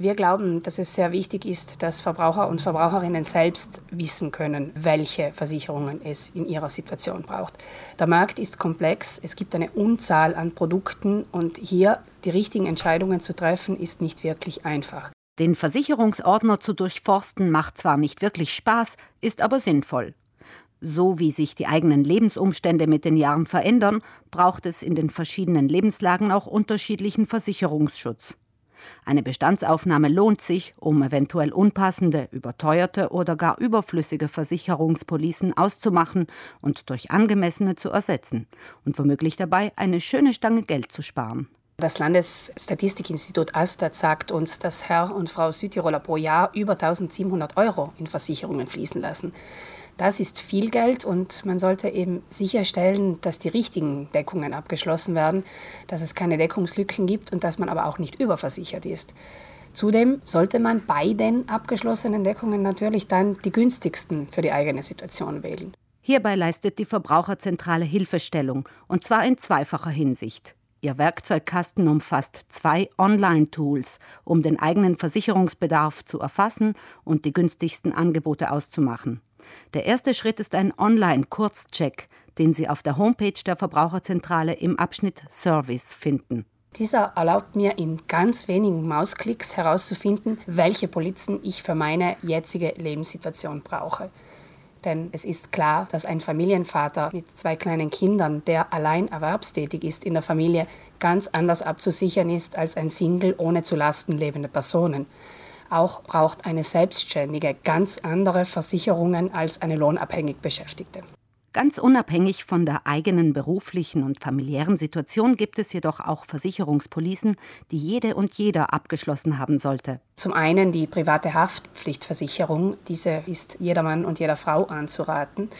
Wir glauben, dass es sehr wichtig ist, dass Verbraucher und Verbraucherinnen selbst wissen können, welche Versicherungen es in ihrer Situation braucht. Der Markt ist komplex, es gibt eine Unzahl an Produkten und hier die richtigen Entscheidungen zu treffen, ist nicht wirklich einfach. Den Versicherungsordner zu durchforsten macht zwar nicht wirklich Spaß, ist aber sinnvoll. So wie sich die eigenen Lebensumstände mit den Jahren verändern, braucht es in den verschiedenen Lebenslagen auch unterschiedlichen Versicherungsschutz. Eine Bestandsaufnahme lohnt sich, um eventuell unpassende, überteuerte oder gar überflüssige Versicherungspolicen auszumachen und durch angemessene zu ersetzen und womöglich dabei eine schöne Stange Geld zu sparen. Das Landesstatistikinstitut Astat sagt uns, dass Herr und Frau Südtiroler pro Jahr über 1700 Euro in Versicherungen fließen lassen. Das ist viel Geld und man sollte eben sicherstellen, dass die richtigen Deckungen abgeschlossen werden, dass es keine Deckungslücken gibt und dass man aber auch nicht überversichert ist. Zudem sollte man bei den abgeschlossenen Deckungen natürlich dann die günstigsten für die eigene Situation wählen. Hierbei leistet die Verbraucherzentrale Hilfestellung, und zwar in zweifacher Hinsicht. Ihr Werkzeugkasten umfasst zwei Online-Tools, um den eigenen Versicherungsbedarf zu erfassen und die günstigsten Angebote auszumachen. Der erste Schritt ist ein Online-Kurzcheck, den Sie auf der Homepage der Verbraucherzentrale im Abschnitt Service finden. Dieser erlaubt mir in ganz wenigen Mausklicks herauszufinden, welche Polizen ich für meine jetzige Lebenssituation brauche. Denn es ist klar, dass ein Familienvater mit zwei kleinen Kindern, der allein erwerbstätig ist in der Familie, ganz anders abzusichern ist als ein Single ohne zu Lasten lebende Personen. Auch braucht eine Selbstständige ganz andere Versicherungen als eine lohnabhängig Beschäftigte. Ganz unabhängig von der eigenen beruflichen und familiären Situation gibt es jedoch auch Versicherungspolicen, die jede und jeder abgeschlossen haben sollte. Zum einen die private Haftpflichtversicherung. Diese ist jedermann und jeder Frau anzuraten.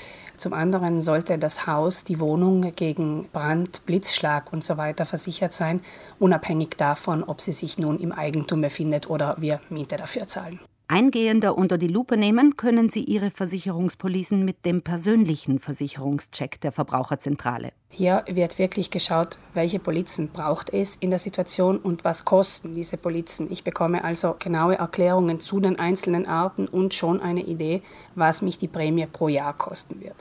Zum anderen sollte das Haus, die Wohnung gegen Brand, Blitzschlag und so weiter versichert sein, unabhängig davon, ob sie sich nun im Eigentum befindet oder wir Miete dafür zahlen. Eingehender unter die Lupe nehmen können Sie Ihre Versicherungspolicen mit dem persönlichen Versicherungscheck der Verbraucherzentrale. Hier wird wirklich geschaut, welche Polizen braucht es in der Situation und was kosten diese Polizen. Ich bekomme also genaue Erklärungen zu den einzelnen Arten und schon eine Idee, was mich die Prämie pro Jahr kosten wird.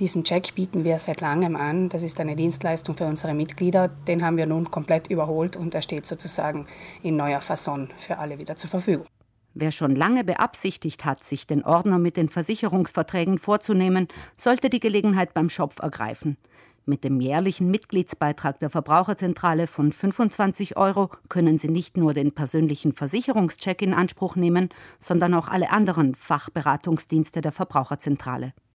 Diesen Check bieten wir seit langem an. Das ist eine Dienstleistung für unsere Mitglieder. Den haben wir nun komplett überholt und er steht sozusagen in neuer Fasson für alle wieder zur Verfügung. Wer schon lange beabsichtigt hat, sich den Ordner mit den Versicherungsverträgen vorzunehmen, sollte die Gelegenheit beim Schopf ergreifen. Mit dem jährlichen Mitgliedsbeitrag der Verbraucherzentrale von 25 Euro können Sie nicht nur den persönlichen Versicherungscheck in Anspruch nehmen, sondern auch alle anderen Fachberatungsdienste der Verbraucherzentrale.